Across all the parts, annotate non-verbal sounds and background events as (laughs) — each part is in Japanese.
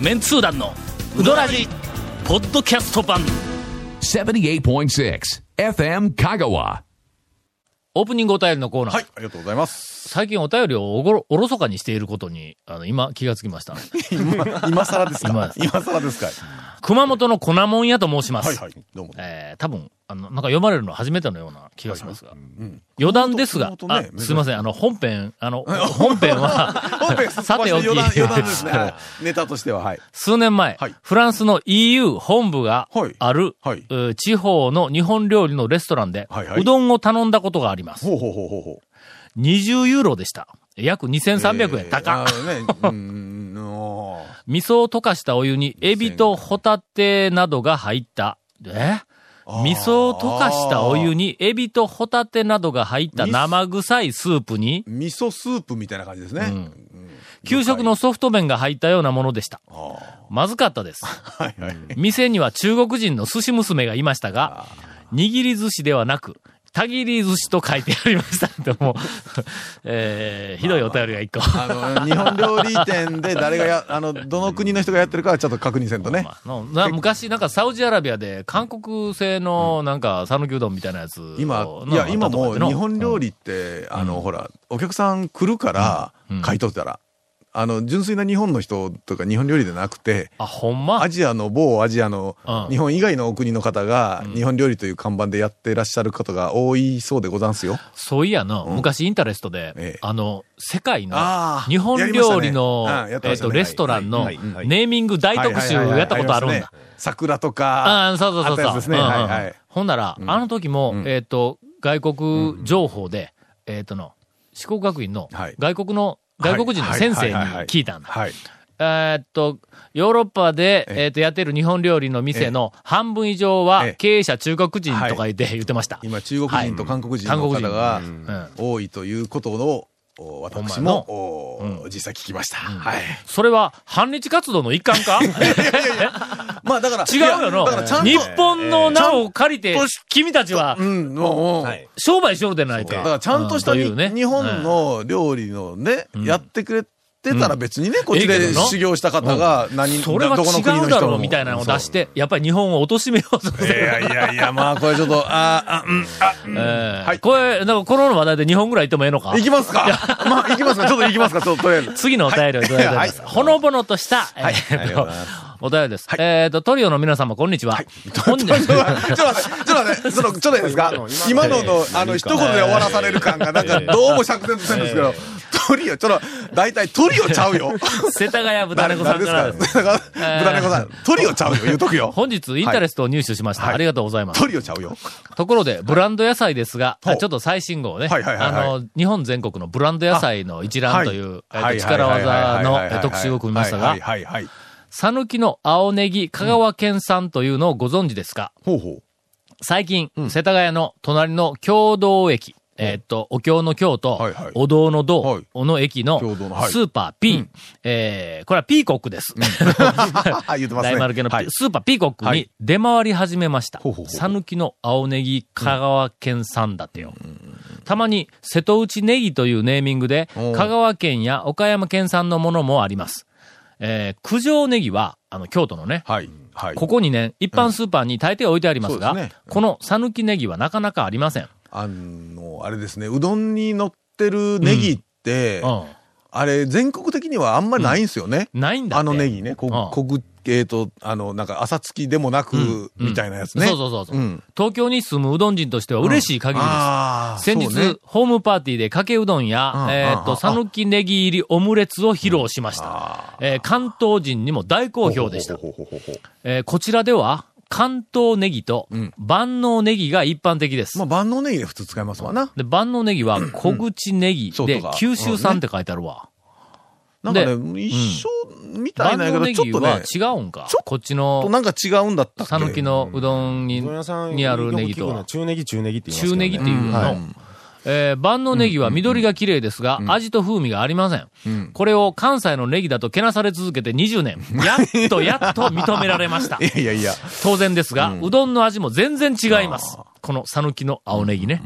メンツー団のウドラジポッドキャスト版78.6 FM Kagawa. オープニングお便りのコーナー、はい、ありがとうございます。最近お便りをおごろおろそかにしていることにあの今気がつきました。今、今更ですか？今。今更ですか？熊本の粉もん屋と申します、はいはい、どうも。えー、多分、あの、なんか読まれるのは初めてのような気がしますが。余談ですが、ね、すいません、あの、本編、あの、本編は、(laughs) 本編 (laughs) さておき。余談、ですね。は (laughs) いネタとしては、はい。数年前、はい。フランスの EU 本部がはい。ある、はい。うー地方の日本料理のレストランで、はいはい。うどんを頼んだことがあります。ほうほうほうほうほう。20ユーロでした。約2300円、えー高っ。あのね、うーん、(laughs) おー。味噌を溶かしたお湯にエビとホタテなどが入った、え？味噌を溶かしたお湯にエビとホタテなどが入った生臭いスープに、味噌スープみたいな感じですね。ん。給食のソフト麺が入ったようなものでした。まずかったです。(laughs) はいはい。店には中国人の寿司娘がいましたが、握り寿司ではなく、たぎり寿司と書いてありました。でも、(laughs) えー、ひどいお便りが一個。あの、日本料理店で誰がや、(laughs) あの、どの国の人がやってるかはちょっと確認せんとね。まあのな昔、なんかサウジアラビアで韓国製のなんか讃岐うどんみたいなやつを。今、ないや、今もう日本料理。理って、あの、ほら、お客さん来るからうん、買い取ったら。あの、純粋な日本の人とか日本料理でなくて、あ、ほんま？アジアの、某アジアのうん、日本以外のお国の方が、日本料理という看板でやってらっしゃる方が多いそうでござんすよ。そういやの、昔インタレストで、ええ。あの、世界の日本料理の、ね。うんやってえっと、レストランのネーミング大特集やったことあるんだ。桜とか、ああ、そうそうそうそう。ですね。うんうん。はいはい。ほんなら、あの時も、えっ、と、外国情報で、えっ、との、四国学院のはい。外国の、外国人の先生に聞いたんだ。はい。えっと、ヨーロッパで、ええ。えっと、やってる日本料理の店の半分以上はええ。経営者中国人とか言って、言ってました。今、中国人と韓国人の方がうん。多いということを、お私も、お実際聞きました。はい。それは、反日活動の一環か？まあだから、違うよの日本の名を借りて君たちは。商売しよるでないか。だからちゃんとした日本の料理のね、やってくれてたら別にね、こっちで修行した方が何、それはどこの国違うだの人もろうみたいなのを出して、やっぱり日本を貶めようとすいる。やいやいや、まあこれちょっと、ああ、うん、あ、はい。これ、なんかこの話題で2本ぐらい行ってもええのか行きますか？まあ行きますか。ちょっと行きますか。ちょっととりあえず。(laughs) 次のお便りをいただいております。はい。ほのぼのとした、えありーとがとうございますお便りです。えっと、トリオの皆様、こんにちは。本日 (laughs) ちょっと待って、ちょっと待って、ちょっと待って、その、ちょっといいですか？今のの、あの、一言で終わらされる感が、なんか、どうも釈然とせんですけど、トリオ、ちょっと、大体トリオちゃうよ。(laughs) 世田谷豚猫さんからです。誰ですか？豚猫さん。トリオちゃうよ、言うとくよ。本日、インタレストを入手しました。はいありがとうございます。トリオちゃうよ。ところで、ブランド野菜ですが、ちょっと最新号をね、はいはいはいはいあの、日本全国のブランド野菜の一覧という、力技のはいはいはいはいはいえ特集を組みましたがはい、はいはいはい。讃岐の青ネギ香川県産というのをご存知ですか？ほうほう。最近、世田谷の隣の共同駅、えーっと、お経の京と、はいはいお堂の堂はいの駅のスーパー P、えーこれはピーコックです。あ、(laughs) 言ってますね。大丸系のピ、はいスーパーピーコックにはい出回り始めましたほうほうほ。う讃岐の青ネギ香川県産だってよ。たまに瀬戸内ネギというネーミングで、香川県や岡山県産のものもあります。えー九条ネギは、あの、京都のね、はい。はい。ここにね、一般スーパーに大抵置いてありますが、そうですねこの讃岐ネギはなかなかありません。あの、あれですね、うどんに乗ってるネギって、うあれ、全国的にはあんまりないんですよね。ん。ないんだ。あのネギね、こうんこぐ、えっと、あの、なんか、朝付きでもなく、うんみたいなやつね。そうそうそうそう、うん東京に住むうどん人としては嬉しい限りです。あー先日、ねホームパーティーでかけうどんや、うんえっ、と、うんさぬきネギ入りオムレツを披露しました。あえー関東人にも大好評でした。えーこちらでは、関東ネギとうん万能ネギが一般的です。まあ、万能ネギで普通使いますわな。で、万能ネギは小口ネギで九州産って書いてあるわ。なんかでね、一緒みたい万なんやけど、ちょっとね、違うんか？ちょっこっちとのなんか違うんだったっけ？さぬきのうどんににあるネギと。中ネギ、中ネギって言いますけどね中ネギっていうの？はいえー万能ネギは緑が綺麗ですが、味と風味がありません。これを関西のネギだとけなされ続けて20年。やっとやっと認められました (laughs) い。やいやいや。当然ですが、うどんの味も全然違います。この讃岐の青ネギね。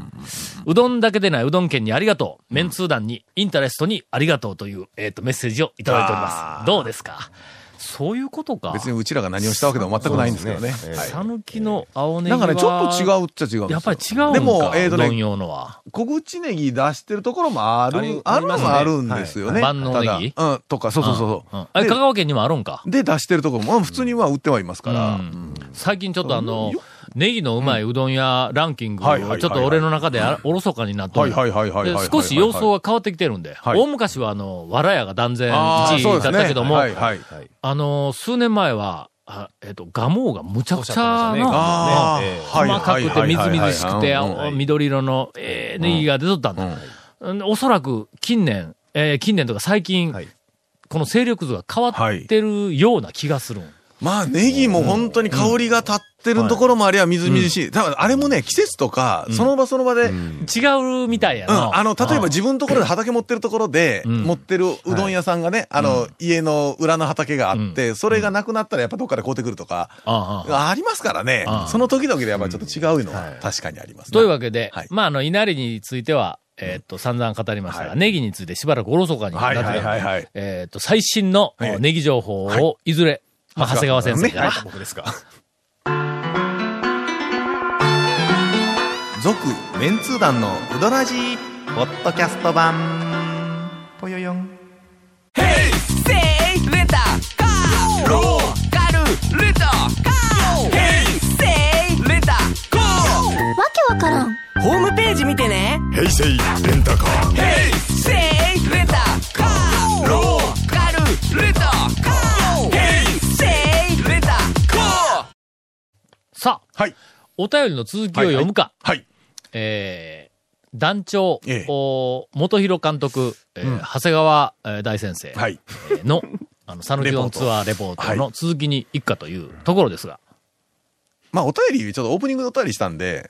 うどんだけでないうどん県にありがとう。メンツー団に、インタレストにありがとうという、えっ、と、メッセージをいただいております。どうですか？そういうことか。別にうちらが何をしたわけでも全くないんですけどね。そうですねの青ネギは。なんかね、ちょっと違うっちゃ違うんですよやっぱり違うんか。でも、えっとね用のは。小口ネギ出してるところもある、ありあるのあるんですよね。はい万能ネギうん、とか、そうそうそううん。あ香川県にもあるんか？で、出してるところも、うん普通には売ってはいますから。うん最近ちょっとあの、ネギのうまいうどん屋ランキング、ちょっと俺の中であおろそかになっとる。はいはいはいはいはいはいで少し様相が変わってきてるんで、はい。大昔はあの、わらやが断然1位だったけども、はいはい。あの、数年前は、あえっ、と、ガモがむちゃくちゃおっしゃってましたね。の、あええあ、はい。細かくてみずみずしくて、緑色の、えーネギが出とったんだ。うん。おそらく近年、えー近年とか最近、はい。この勢力図が変わってるような気がするん。まあ、ネギも本当に香りが立ってるところもありゃみずみずしい。だから、あれもね、季節とか、その場その場で、うん、違うみたいやな。あの、例えば自分のところで畑持ってるところで、ん。持ってるうどん屋さんがね、あの、家の裏の畑があって、それがなくなったらやっぱどっかで買うてくるとか、ああありますからね。その時々でやっぱりちょっと違うのは確かにありますね。というわけで、はい。まあ、あの、稲荷については、えーっと、散々語りましたが、はい。ネギについてしばらくおろそかになってえーっと、最新のええ。ネギ情報を、いずれ、まあ、長谷川先生から、ね僕ですか。続、メンツー団のうどらじ。ポッドキャスト版、ぽよよん。Letter go roll カルレタカ Hey! say letter go わけわからん。ホームページ見てね。レンタカー。Hey! say letter go roll カルレタカ Hey さあ、はい。お便りの続きを読むか。はい。えー団長、ええお元広監督、えー長谷川、えー大先生、はい。あの、(laughs) サヌキドンツアーレポートの続きに行くかというところですが、まあ、お便り、ちょっとオープニングでお便りしたんで、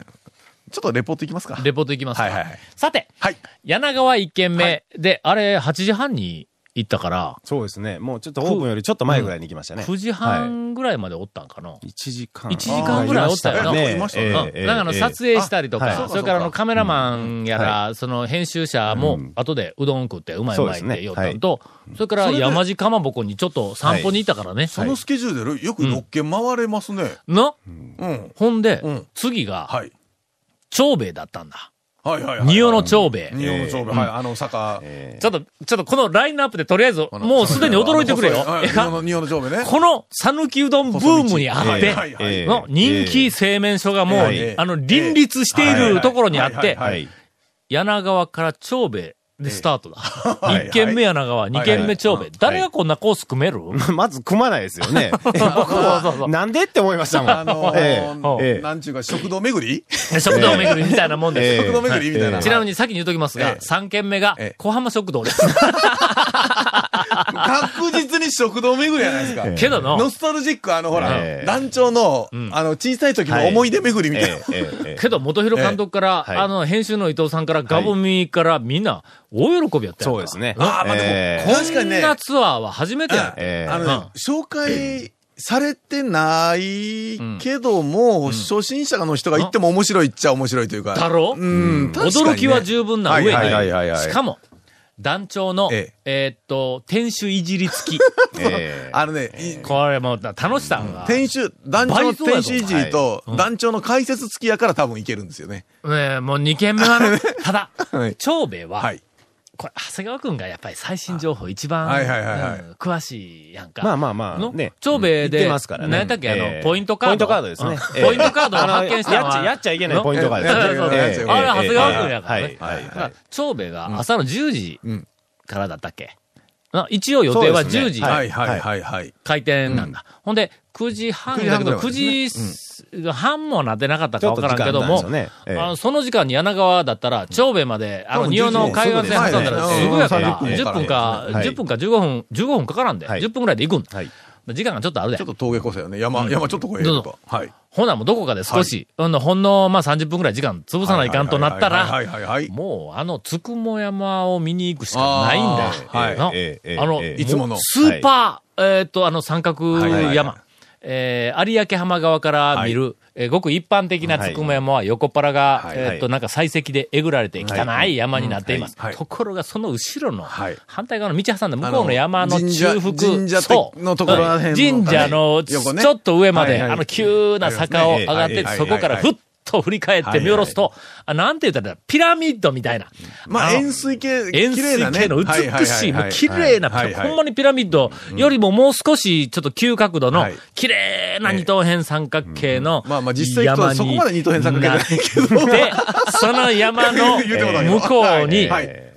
ちょっとレポートいきますか。レポート行きますか。はいはいはいさて、はい。柳川一軒目で、あれ、8時半に行ったから、そうですね。もうちょっとオープンよりちょっと前ぐらいに行きましたね。9時はい半ぐらいまでおったんかな。1時間。1時間ぐらいおったよな。あーいましたねなんかあの、撮影したりとか、それからあの、カメラマンやら、その、編集者も、後でうどん食ってうまいうまいって言おったんと、それから山地かまぼこにちょっと散歩に行ったからね。そのスケジュールでよく6軒回れますね。のうん。ほんでうん、次が、はい。長兵衛だったんだ。はいはいはい。仁王の長兵衛。仁王の長兵衛。はい。あの、坂。ちょっと、ちょっとこのラインナップでとりあえず、もうすでに驚いてくれよ。仁王の仁王の長兵衛ね。この、讃岐うどんブームにあって、はいはいはいええの人気製麺所がもう、ええあの、林立しているところにあって、はい。柳川から長兵衛でスタートだ。(laughs) はい1軒目柳川、2軒目長兵衛。誰がこんなコース組める？まず組まないですよね。(laughs) なんでって思いましたもん。あのなんちゅうか、食堂巡り？食堂巡りみたいなもんです。ええ。食堂巡りみたいな。ちなみに先に言うときますが、ええ3軒目がええ。小浜食堂です。確実に食堂巡りじゃないですか。(laughs) けどのノ、スタルジック、あの、ほらえ、え。団長の、あの、小さい時の思い出巡りみたいな。けど元広監督から、あの、編集の伊藤さんから、ガボミからみんな、大喜びやったよ。そうですね。あーまあでもええ。こんなツアーは初めてや。ええ。あのね、紹介されてないけども、初心者の人が行っても面白いっちゃ面白いというか。だろ？うん、驚きは十分な上に、しかも、団長の、ええーっと、店主いじり付き。(laughs) ええ (laughs) あのね、いこれもう、楽しさんが。店主、団長の店主いじりと団長の解説付きやから多分いけるんですよね。ねえもう2軒目はね、(laughs) ただ、はい長兵衛は、はい。これ、長谷川くんがやっぱり最新情報一番、はいはいはいはい。うん詳しいやんか。まあまあまあの？ね。長兵衛で、言ってますからね。何やったっけ、あの、ええ。ポイントカード。ポイントカードですね。うん。ええ。ポイントカードを発見したのは、やっちゃ、やっちゃいけないポイントカードですね。そうそうそうええ。あれ、長谷川くんやからね。はいはいだから長兵衛が朝の10時うんからだったっけ、あ一応予定はそうですね。10時。はいはいはいはい。開店なんだ。ほんで、9時半だけど、9 9時半もなってなかったかわからんけども、ねええあのその時間に柳川だったら、長兵衛まで、あの、多分仁王の海岸線挟んだらはいすぐやから、うん10分か、はい10分か15分、15分かからんで、はい10分ぐらいで行くんだ。はい。時間がちょっとあるでちょっ。と峠越せよね。山、山ちょっと越えると。はい。ほなもうどこかで少し、ほんの、ほんの、まあ30分ぐらい時間潰さないかんとなったら、はいはいはいはい。もう、あの、つくも山を見に行くしかないんだよ。あーはいあの、ええいつものスーパー、えーっと、あの、三角はいはいはい山。えー有明浜側から見る、えーごく一般的なつくも山は横っ腹が、はい。えっと、なんか採石でえぐられて汚い山になっています。はい。はい。ところが、その後ろの、はい。反対側の道挟んだ向こうの山の中腹、神社そうのところら辺の神社のちょっと上まで、はい。はい。あの急な坂を上がって、はい。はい。そこからふっと振り返って見下ろすと、あなんて言ったら、ピラミッドみたいな。まあ、の円錐形、円錐形の美しい、もう綺麗な、はいはいはい。ほんまにピラミッドよりももう少しちょっと急角度のはい、綺麗な二等辺三角形のまあまあ実際そこまで二等辺三角形じゃないけど。で、その山の (laughs) 向こうに、はい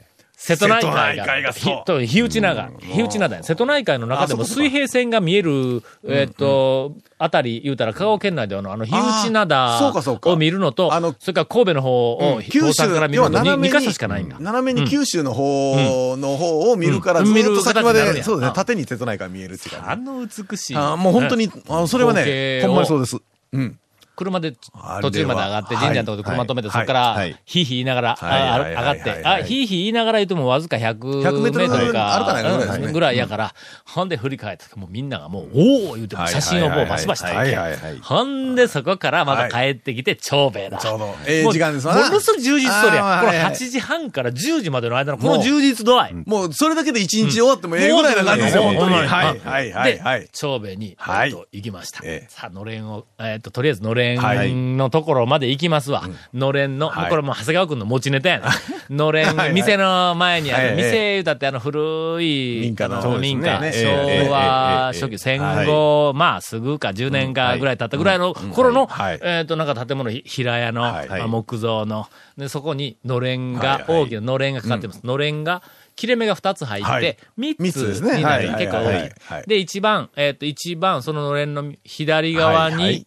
瀬戸内海瀬戸内海が、がそう。ひと日内灘、日内灘や瀬戸内海の中でも水平線が見える、えっと、あたり言うたら香川県内ではあの、日内あーそうかそうか。灘を見るのとあの、それから神戸の方を、九州から見るのと要は斜め 2, に箇所しかないんだ。斜めに九州の方の方を見るから、うん。ずっと先まで、そうですね、うん縦に瀬戸内海見えるっていうあ。の美しい。あーもう本当に、あのそれは光ねほんまにそうです。うん。車で途中まで上がって、神社のところで車止めて、はいそこからはい、ひいひい言いながら、上がって、あ、ひいひい言いながら言うてもわずか100 100メートルか、ぐらいやから、ほんで振り返って、もうみんながもう、おお言うても写真をもうバシバシ撮って。ほんでそこからまた帰ってきて、長兵衛だ。ちょうど、ええ時間ですわなものすごい充実しとるやん。このあーはいはい8時半から10時までの間のこの充実度合い。もう、それだけで一日終わってもええぐらいな感じですよ、うん本当に。うんはい、はい、はい、はいで。、長兵衛に、はいえっと、行きました。ええさあ、のれんを、えっと、とりあえずのれはいんのところまで行きますわ。のれんの、はい。これもう長谷川くんの持ちネタやね。のれん、はい。はい店の前にある、はい。店言うたってあの古い、民家の。民家、ね。昭和初期、戦後、まあ、すぐか10年かぐらい経ったぐらいの頃の、はい。えっと、なんか建物、ひ平屋の、はい。まあ木造の、で、そこにのれんが、はい。はい。大きなのれんがかかってます。のれんが、切れ目が2つ入ってはい、3三つですね。つになる、はい。結構大きい。はい。はい。はい。で、一番、えっ、と、一番、そののれんの左側に、はい。はい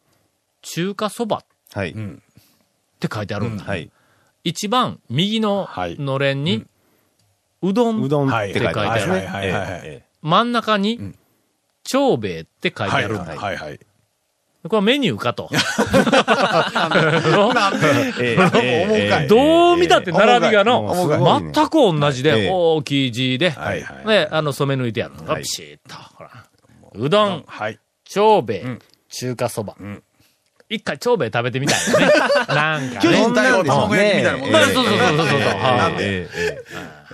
中華そばっはい。て書いてあるんだ。はい。一番右のはいのれんに、うどん、うどんはいって書いてありますね。はいはいはいはいはいえ真ん中に、長兵衛って書いてはい、あるんだ。はい、はい。これはメニューかと。どう見たって並びがの、全く同じえで、え大きい字で、はいはいで、あの、染め抜いてあるのがはいピシッと。ほら。うどん、はい。長兵衛、中華そば。一回長兵衛食べてみたいよね。(laughs) なんか巨ね。人対応卵焼きみたいなもんね。そうそうそうそうそ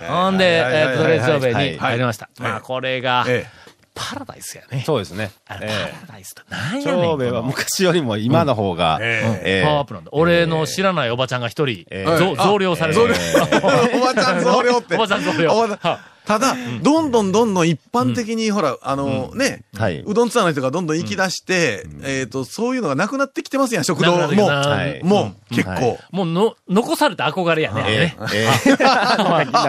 うほんで、えっと、長兵衛にはい入りました。はいまあ、これが、えパラダイスやえね。そうですね。パラダイスって何えやねん。長兵衛は昔よりも今の方が、パワーアップなんだ。俺の知らないおばちゃんが一人、え増量されてる。え (laughs) おばちゃん増量って。(laughs) おばちゃん増量。ただ、どんどんどんどん一般的に、ほら、あの、ね、はいうどんツアーの人がどんどん行き出して、えっと、そういうのがなくなってきてますやん、食堂も。もう、結は構。もうの、残された憧れやね。えええ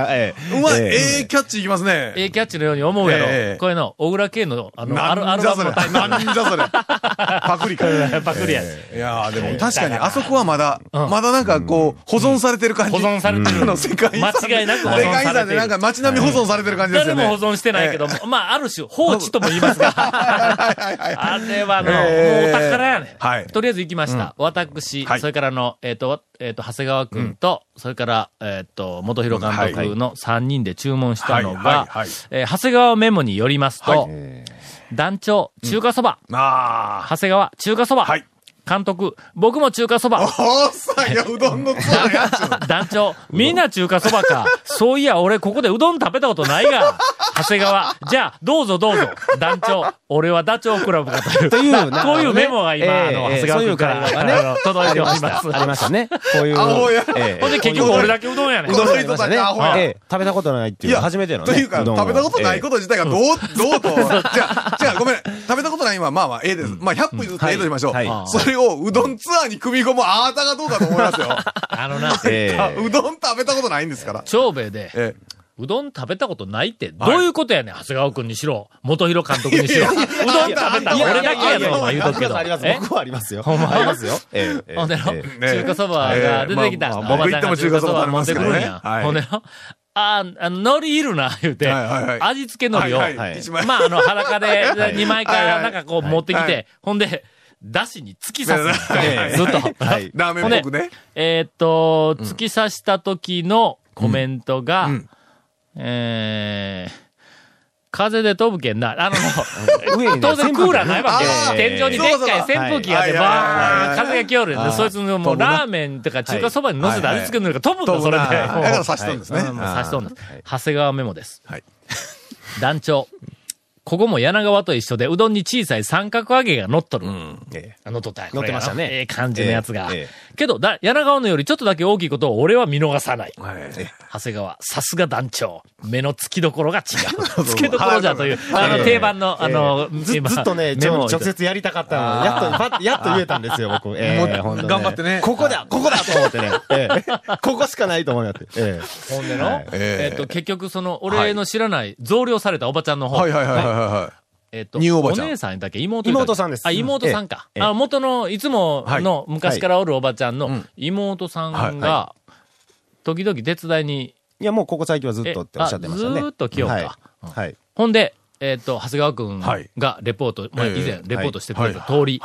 え (laughs) うまい、ええええキャッチいきますね。ええキャッチのように思うやろ。ええこういうの、小倉圭の、あの、アルバムなんじゃそれ。のタイトル。なんじゃそれ。(laughs) パクリか。いパクリや。やーでも確かに、あそこはまだ、うんまだなんかこう、保存されてる感じ。保存されてるあの、世界遺産。間違いなく保存されてる世界遺産でなんか街並み保存されてる感じですよね。誰も保存してないけども、まあ、ある種、放置とも言いますが。(laughs) あれはあの、ええもうお宝やね。はい。とりあえず行きました。私、はい。それからあの、えっ、と、えっ、と、長谷川くん。と、それから、えっ、と、元広監督の3人で注文したのがはい、えー長谷川メモによりますと、はい。団長、中華そば、あ長谷川、中華そば、はい監督、僕も中華そば、あ。おっさんや、うどんのツアーやつ。(laughs) 団長、みんな中華そばか。そういや、俺ここでうどん食べたことないが。長谷川、じゃあ、どうぞどうぞ。団長、俺はダチョウ倶楽部かという。というこういうメモが今、あの、ええ長谷川君から、あの届いております。ありましたね。こういう。ほんで結局俺だけうどんやねん。うどんの人たちアホやええ食べたことないっていう、初めてのね。というか、食べたことないこと自体がどう、どうと。じゃあ、じゃあごめん。食べたことない今、まあまあ、ええです。まあ、100歩譲ってええとしましょう。それをうどんツアーに組み込むあなたがどうかと思いますよ。あのな、ええうどん食べたことないんですから。長兵衛で、ええうどん食べたことないって、どういうことやねん、長谷川君にしろ、元広監督にしろ。うどん食べたの俺だけやぞ、お前言うとくけど。僕はありますよ。ほんま？ありますよ。ほんでの、中華そばが出てきた。僕行っても中華そば食べ持ってますからねくるんや。はい。ほんでの、あー、あの、海苔いるな、言うて、はいはいはい。味付け海苔を、まあ、あの、裸で2枚かはいはい。なんかこう持ってきはいて、ほんで、だしに突き刺す。ずっと。はい。ラーメンっぽくね。えーっと、突き刺した時のコメントが、うんえー、風で飛ぶけんな。あの、当然クーラーないわけ天井にでっかい扇風機があって、バーン風が来よるんで、そいつのもうラーメンとか中華そばに乗せて味付けるのが飛ぶんだ、それで。だから刺したんですね。刺しとんです。長谷川メモです。はい。団長。ここも柳川と一緒で、うどんに小さい三角揚げが乗っとる。え乗っとった。乗ってましたね。ええ感じのやつが。ええ。えけど、だ、柳川のよりちょっとだけ大きいことを俺は見逃さない。はい。長谷川、さすが団長。目の付きどころが違う。(laughs) 付けどころじゃという、あの、定番の、あの、ず今ずっとね、直接やりたかったの。にやっと、やっと言えたんですよ、僕。ええ頑張ってね。ここだここだと思ってね。ええ。(laughs) ここしかないと思いって。ええ。ほんでの、はい。えっと、結局、その、俺の知らない、増量されたおばちゃんの方。はいはいはいはいはえっと、ニューおばちゃん。姉さんだっけ？妹だっけ？妹さんです。あ、妹さんか。ええ。あの、元の、いつもの、昔からおるおばちゃんのん。妹さんはいが、時々手伝いに、いや、もうここ最近はずっとっておっしゃってましたね。ずーっと来ようか。はい。はい。ほんで、えっ、と、長谷川くんはい。がレポート、まあ、以ええ。前レポートしてくれた通り、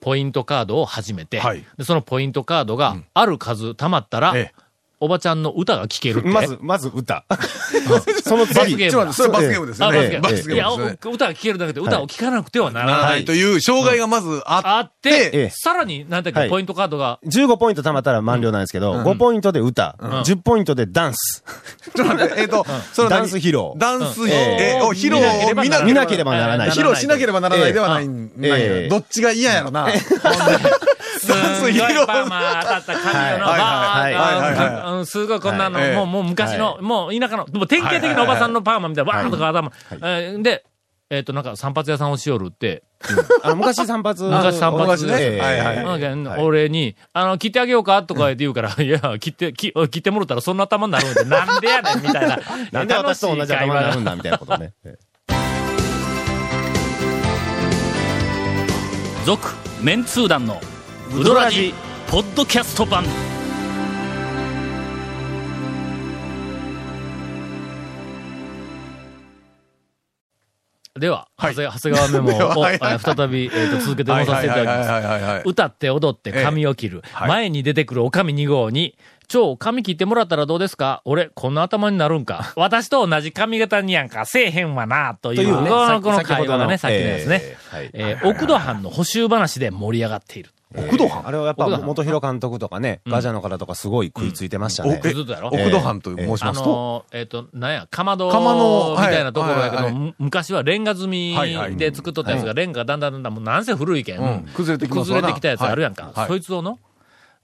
ポイントカードを始めて、そのポイントカードがある数貯まったら、ええおばちゃんの歌が聴けるって？まず、まず歌。(laughs) その罰ゲ次。ームそれ罰ゲームですよね。あ罰ゲーム。いや、歌が聴けるだけで歌を聴かなくてはならない。い。という障害がまずああって、ええ。さらに、なんだっけ、はい。ポイントカードが、15ポイント貯まったら満了なんですけど、5ポイントで歌、10ポイントでダンス。(laughs) ちょっと待って、えっと、その何？ダンス披露。ダンス、うんえーを披露を見な見なければならない。披露しなければならないではないん、ええないええ。どっちが嫌やろな。すんごいパーマ当たった髪のはい。バはい。はいはいーンうんすごいこんなの、はい。もう、もう昔の、はもう田舎の、もう典型的なおばさんのパーマみたいな、バーンとか頭、えーで、えっ、と、なんか散髪屋さんをしよるって、あの、昔散髪。昔散髪。昔ね。俺に、あの、切ってあげようかとか言って言うから、いや、切って、切切ってもらったらそんな頭になるんで、(laughs) なんでやねんみたいな。なんで私と同じ頭になるんだだみたいなことね。(laughs) ええ続、メンツー団の、ウドラジ、ポッドキャスト版。では、はい。長谷川メモを、(laughs) はいはい。えー再び、えーと続けて戻させていただきます。歌って踊って髪を切る。はい。前に出てくるおかみ2号に、超髪切ってもらったらどうですか俺、こんな頭になるんか私と同じ髪型にやんか、せえへんわな、という、この会話がね、先の先のですね。えーはい。えー奥戸藩の補修話で盛り上がっている。奥戸藩？あれはやっぱ元広監督とかね、ガジャの方とかすごい食いついてましたね。奥戸？藩と申しあますと、えっ、と、なんや、かまどかまどみたいなところやけど、はいはいむ昔はレンガ積みで作っとったやつが、レンガがだんだんだんだん、もうなんせ古いけん、うん。崩れてきたやつあるやんか。そいつをの、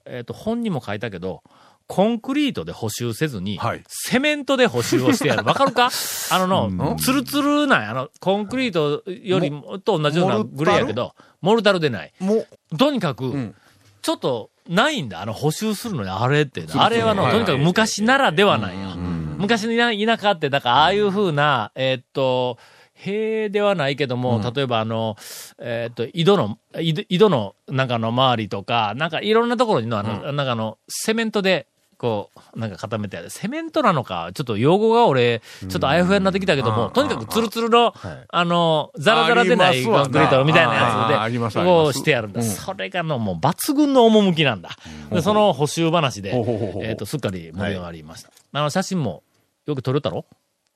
えっ、と、本にも書いたけど、コンクリートで補修せずに、はい。セメントで補修をしてやる。(laughs) わかるか？あのの、ツルツルなんや。あの、コンクリートよりもと同じようなグレーやけど、モルタルでない。もう、とにかく、んちょっと、ないんだ。あの、補修するのに、あれって。あれはの、はいとにかく昔ならではなんや。昔の田舎って、だから、ああいう風な、えーっと、塀ではないけども、例えばあの、えーっと、井戸の、井戸井戸の中の周りとか、なんかいろんなところにの、あの、なんかあの、セメントで、こう、なんか固めてある。セメントなのか、ちょっと用語が俺、ちょっとあやふやになってきたけども、とにかくツルツルの、あの、ザラザラでないコンクリートみたいなやつで、こうしてやるんだ。それがの、もう抜群の趣なんだ。で、その補修話でえっと、すっかり盛り上がりました。あの、写真も、よく撮れたろ？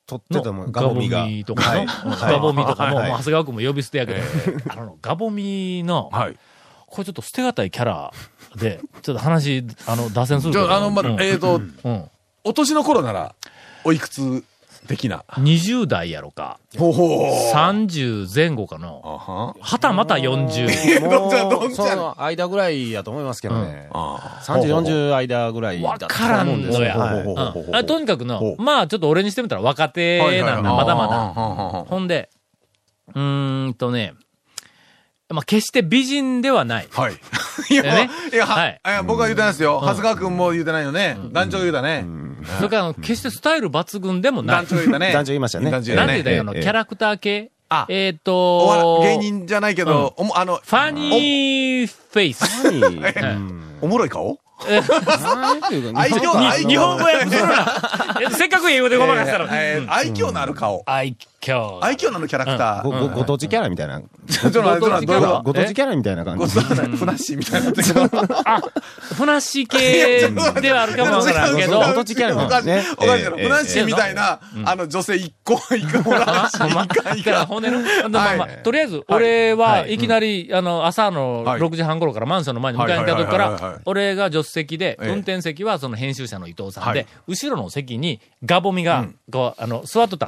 撮っててものガボミが。とか。の、はい。ガボミとか。も、長谷川君も呼び捨てやけど、あの、ガボミの、はい。これちょっと捨てがたいキャラで、(laughs) ちょっと話、あの、脱線するけど。じゃあ、あの、まだ、うんえっと、うん。お年の頃なら、おいくつ的な？20代やろか、ほうほう。30前後かな。あははたまた40。(laughs) もどっちやどっう、ちやその間ぐらいやと思いますけどね。あ30、40間ぐらいわからん。のや。とにかくほの、うまあちょっと俺にしてみたら若手なんだ、まだまだ。だ。ほんで、うーんとね、まあ決して美人ではない。はい。(laughs) いや、ねいや、ははいい。僕は言うてないですよ。長谷川君も言うてないよね。団長言うたね。それからあの、決してスタイル抜群でもない団。長言うたね。(laughs) 団長言いましたね団長言うたね。なんて言ったらいいの、ええキャラクター系？あえっと、芸人じゃないけど、おもあの、ファニーフェイス。(laughs) うんおもろい顔？愛嬌の愛嬌日本語訳するな。えせっかく英語でごまかしたら。えー愛嬌のある顔。愛嬌。愛嬌のあるキャラクタご、ー。(laughs) ご、ご当地キャラみたいな。ご当地キャラ。みたいな感じ。とふなっしーみたいになあ、ふなっしー系ではあるかもわからんけど、ご当地キャラおかしいなおかしいふなっしーみたいな、あの、女性一個、一個もらしい。からかん。骨の、まあまあまあとりあえず、俺はい。きなり、あの、朝のはい。6時半頃からマンションの前に迎えに来た時から俺が助手席で、ええ。運転席はその編集者の伊藤さんではい、後ろの席にガボミが、こう、あの、座っとった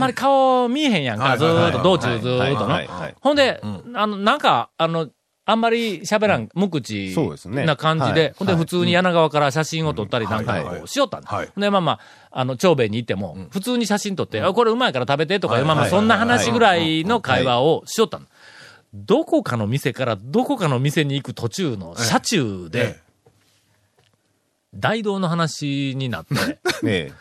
まり顔見えへんやんか、はいずーっと、道中ずーっとはいの。ほんで、あの、なんか、あの、あんまり喋らん、無口な感じで。はい、ほんで普通に柳川から写真を撮ったりなんかしよったんで、まあまあ、あの、長兵衛に行っても、普通に写真撮って、あ、これうまいから食べてとか、はいまあまあ、はいそんな話ぐらいの会話をしよったの。どこかの店からどこかの店に行く途中の車中で、え大道の話になって、(laughs) え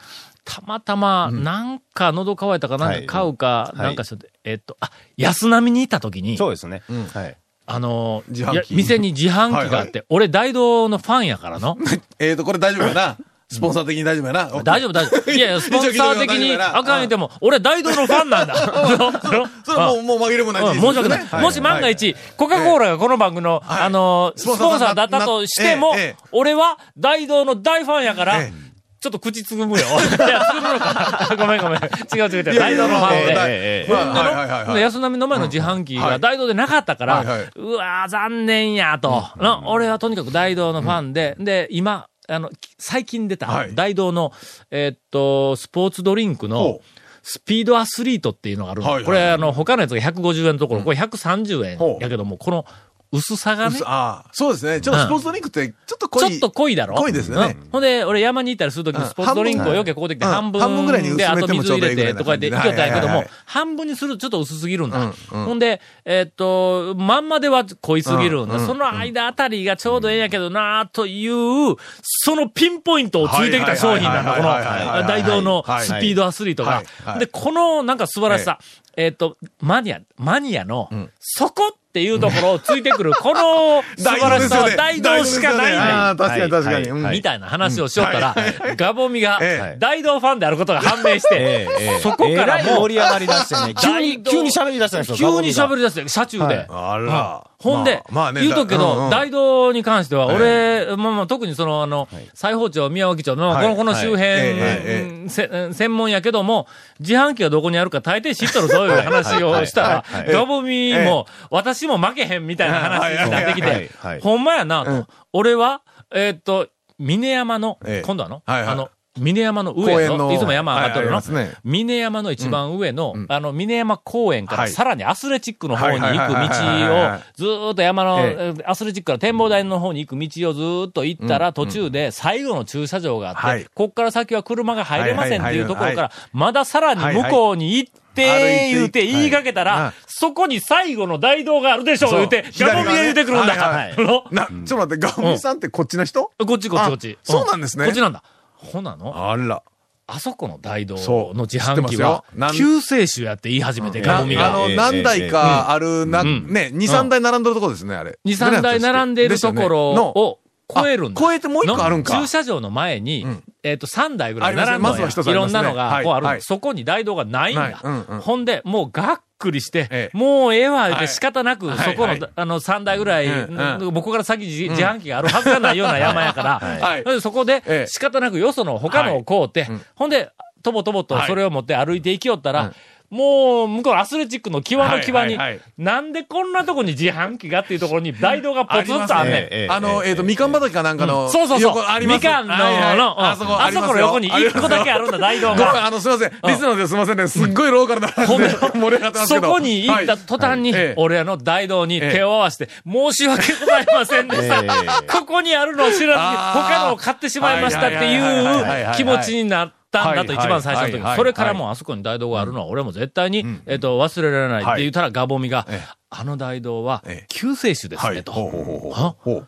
たまたま、なんか喉乾いたかなんか買うか、はい。なんかして、えっと、あ、安波に行った時えに、そうですね。はい。あの、店に自販機があって、俺大道のファンやからの。(laughs) えーと、これ大丈夫やな。スポンサー的に大丈夫やな。(laughs) 大丈夫、大丈夫。(laughs) いやいや、スポンサー的に、あかん言っても、俺大道のファンなんだ。それはもう、もう紛れもないうん申し訳ない。もし万が一、コカ・コーラがこの番組の、はい。あの、ススポポンンサーだったとしても俺は大道の大ファンやからええ、ちょっと口つぐむよ。(laughs) いや、つぐむのか。(laughs) ごめんごめん。違う違う違う。大道のファンで。ええええまあはいはいはいはい。安波の前の自販機が大道でなかったから、はいはいうわー残念やと、な俺はとにかく大道のファンで、で、今、あの、き最近出たはい大道の、えーっと、スポーツドリンクのスピードアスリートっていうのがあるの。はいはいこれ、あの、他のやつが150円のところ、これ130円やけども、この薄さがね、薄ああ、そうですね。ちょっとスポーツドリンクって、ちょっと濃い。ちょっと濃いだろ？濃いですね。うん。ほんで、俺山に行ったりするときにうん。スポーツドリンクをよけここできて半半分半分ぐらいに薄で、あとめても水入れちょうどいいぐらいなてとかで行感じで。きよったんやけども半分にするとちょっと薄すぎるんだ。ほんで、えっと、まんまでは濃いすぎるんだ。その間あたりがちょうどええんやけどなという、そのピンポイントをついてきた商品なんだ、この大道のはいスピードアスリートがで、このなんか素晴らしさ、えっと、マニア、マニアの、そこっていうところをついてくる、(laughs) この素晴らしさは大道しかない。んだよああ、確かに確かに。はい。うん。みたいな話をしよったら、ガボミがええ。大道ファンであることが判明して、ええええ。そこからもう盛り上がり出してね。急に、喋り出したんですよ。急に喋りり出して、車中で。あら。ほんで、まあまあね言うとくけど、うんうん大道に関しては、俺、まあまあ、特にその、あの、裁縫町、宮脇町の、はい。この、この周辺、はい。ええせ専門やけども、自販機がどこにあるか大抵知っとるそういう話をしたらガボミも、私も負けへんみたいな話になってきてはい、ほんまやなと。俺は、えーっと、峰山のええ、今度はの、あの、峰山の上の、いつも山上がっとるの？はい。ありますね、峰山の一番上の、あの、峰山公園からはい。さらにアスレチックの方に行く道をはい、ずーっと山の、えアスレチックから展望台の方に行く道をずーっと行ったら、途中で最後の駐車場があはい。って、こっから先は車が入れませんっていうところからまださらに向こうに行って、はいはい言うて言いかけたらはい、そこに最後の大道があるでしょう。言うて、ガボミが言うてくるんだ。はいはい (laughs) あの？な、ちょっと待って、ガオミさんってこっちの人？こっちこっちこっち。あそうなんですね。こっちなんだ。ほなの？あら。あそこの大道の自販機は救世主やって言い始めて、ガボミが。なあの、ええ何台かある、な、ん。ね、2、3台並んでるとこですね、あれ。二、三台並んでいるところのを超えるんだ。あ超えてもう一個あるんか。の駐車場の前に、ん。えっ、と、3台ぐらい並んありますのやまずは一つありますね。いろんなのがこうある、そこに大道がないんだ。ほんで、もうがっくりして、ええ。もうええわ、仕方なく、はい。そこの、はい。あの、3台ぐらい、うんうん。ここから先自,、自販機があるはずがないような山やから、そこでええ。仕方なくよその他のを買うて、ほんで、とぼとぼとそれを持って歩いていきよったら、もう、向こうのアスレチックの際の際に、なんでこんなとこに自販機がっていうところに大道がポツンとあんねん。ええあの、えっと、みかん畑かなんかの、そうそうそう。みかんの、あそこ、あそこの横に一個だけあるんだ、大道ごめん、が。あの、すいません。リスナーですいませんね。すっごいローカルな話で盛り上がってますけそど。こに行った途端に俺らの大道に手を合わせて、申し訳ございませんでしたええ。ここにあるのを知らずに、他のを買ってしまいましたってはいう気持ちになったんだと、はい一番最初の時。それからもうあそこに大道があるのは俺も絶対に、えっと、忘れられないって言ったらガボミがええ、あの大道はええ。救世主ですね、と。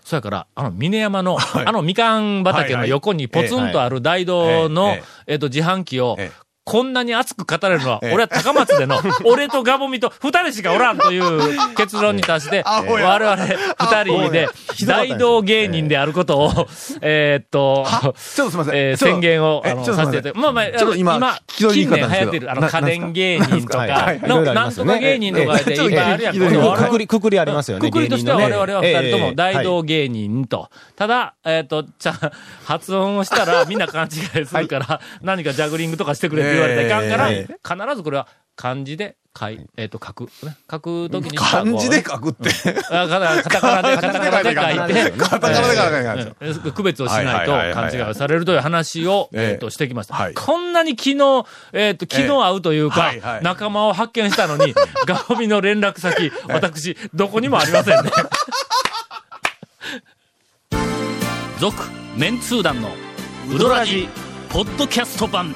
そやから、あの、峰山の、あのみかん畑の横にポツンとある大道のええ、えっと、自販機をええ、こんなに熱く語れるのは、俺は高松での、(laughs) 俺とガボミと二人しかおらんという (laughs) 結論に達して、我々二人で大道芸人であることを、えーっと、ちょっとすいません。え宣言を、させていただいて、まあまあ、今近年流行ってる、あの、な家電芸人とかなんとか芸人とかでええ。いっぱいあるやん。くくり、くくりありますよね。くくりとしては我々は二人とも大道道芸人と。ただ、えっ、と、ちゃん、発音をしたらみんな勘違いするから、何かジャグリングとかしてくれ言われたらいかんから、え必ずこれは漢字で書い、えっ、と、書く。ね。書くときに漢字でこ書くって。うあカタカナで、(laughs) カタカナで書いて、カタカナで書かないけないん。ですよえー区別をしないと勘違いをされるという話を、えええっと、してきました。はい。こんなに昨日、えっと、昨日会うというか、はいはい。仲間を発見したのに、(laughs) ガホミの連絡先、私、どこにもありませんね。続、メンツー団の、ウドラジ、ポッドキャスト版。